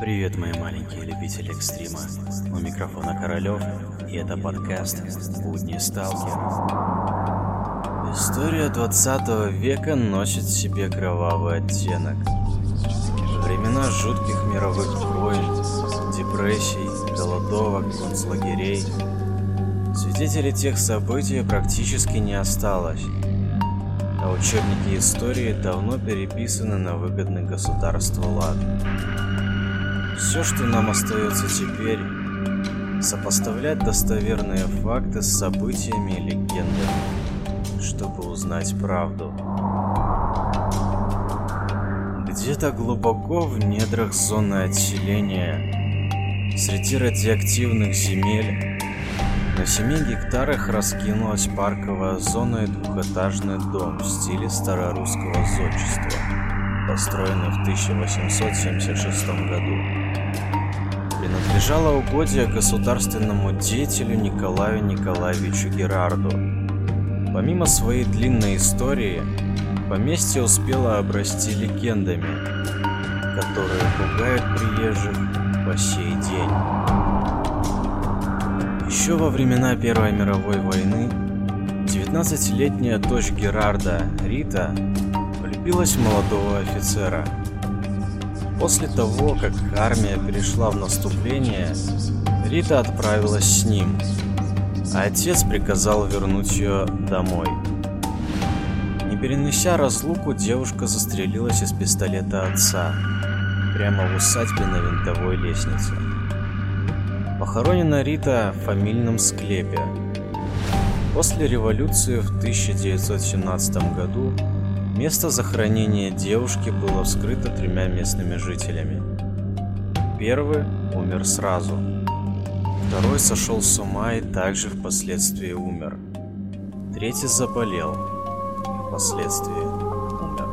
Привет, мои маленькие любители экстрима. У микрофона Королёв, и это подкаст «Будни Сталкер». История 20 века носит в себе кровавый оттенок. Времена жутких мировых войн, депрессий, голодовок, концлагерей. Свидетелей тех событий практически не осталось, а учебники истории давно переписаны на выгодный государству лад. Все, что нам остается теперь, сопоставлять достоверные факты с событиями и легендами, чтобы узнать правду. Где-то глубоко в недрах зоны отселения, среди радиоактивных земель, на 7 гектарах раскинулась парковая зона и двухэтажный дом в стиле старорусского зодчества, построенный в 1876 году принадлежало угодье государственному деятелю Николаю Николаевичу Герарду. Помимо своей длинной истории, поместье успело обрасти легендами, которые пугают приезжих по сей день. Еще во времена Первой мировой войны 19-летняя дочь Герарда, Рита, влюбилась в молодого офицера – После того, как армия перешла в наступление, Рита отправилась с ним, а отец приказал вернуть ее домой. Не перенеся разлуку, девушка застрелилась из пистолета отца, прямо в усадьбе на винтовой лестнице. Похоронена Рита в фамильном склепе. После революции в 1917 году Место захоронения девушки было вскрыто тремя местными жителями. Первый умер сразу. Второй сошел с ума и также впоследствии умер. Третий заболел впоследствии умер.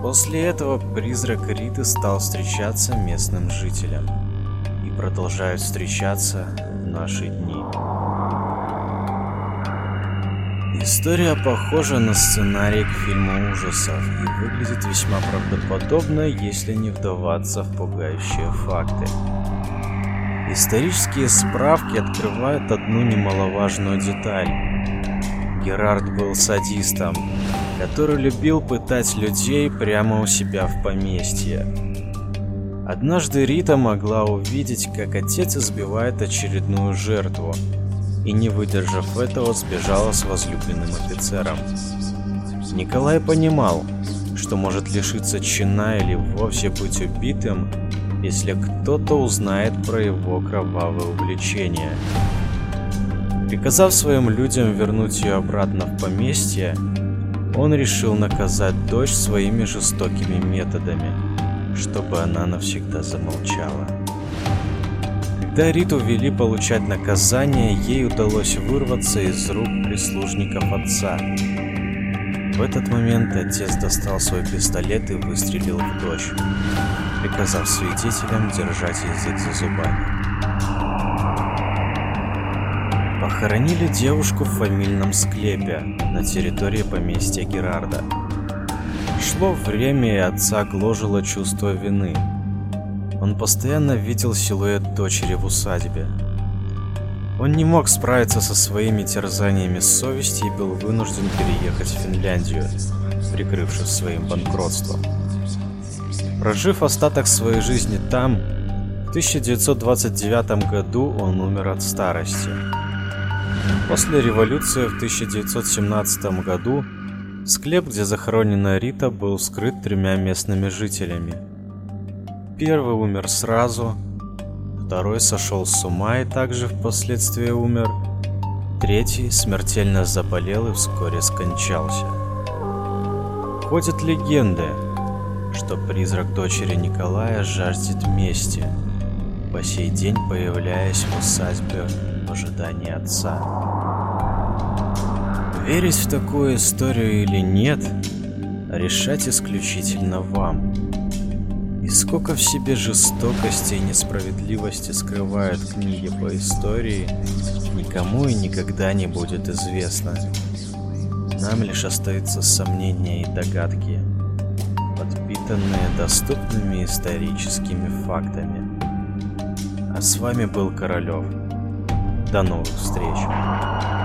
После этого призрак Риты стал встречаться местным жителям и продолжает встречаться в наши дни. История похожа на сценарий к фильму ужасов и выглядит весьма правдоподобно, если не вдаваться в пугающие факты. Исторические справки открывают одну немаловажную деталь. Герард был садистом, который любил пытать людей прямо у себя в поместье. Однажды Рита могла увидеть, как отец избивает очередную жертву, и, не выдержав этого, сбежала с возлюбленным офицером. Николай понимал, что может лишиться чина или вовсе быть убитым, если кто-то узнает про его кровавое увлечение. Приказав своим людям вернуть ее обратно в поместье, он решил наказать дочь своими жестокими методами, чтобы она навсегда замолчала. Когда Риту вели получать наказание, ей удалось вырваться из рук прислужников отца. В этот момент отец достал свой пистолет и выстрелил в дочь, приказав свидетелям держать язык за зубами. Похоронили девушку в фамильном склепе на территории поместья Герарда. Шло время, и отца гложило чувство вины – он постоянно видел силуэт дочери в усадьбе. Он не мог справиться со своими терзаниями совести и был вынужден переехать в Финляндию, прикрывшись своим банкротством. Прожив остаток своей жизни там, в 1929 году он умер от старости. После революции в 1917 году склеп, где захоронена Рита, был вскрыт тремя местными жителями – Первый умер сразу, второй сошел с ума и также впоследствии умер, третий смертельно заболел и вскоре скончался. Ходят легенды, что призрак дочери Николая жаждет мести, по сей день появляясь в усадьбе в ожидании отца. Верить в такую историю или нет, решать исключительно вам. И сколько в себе жестокости и несправедливости скрывают книги по истории, никому и никогда не будет известно. Нам лишь остаются сомнения и догадки, подпитанные доступными историческими фактами. А с вами был Королёв. До новых встреч!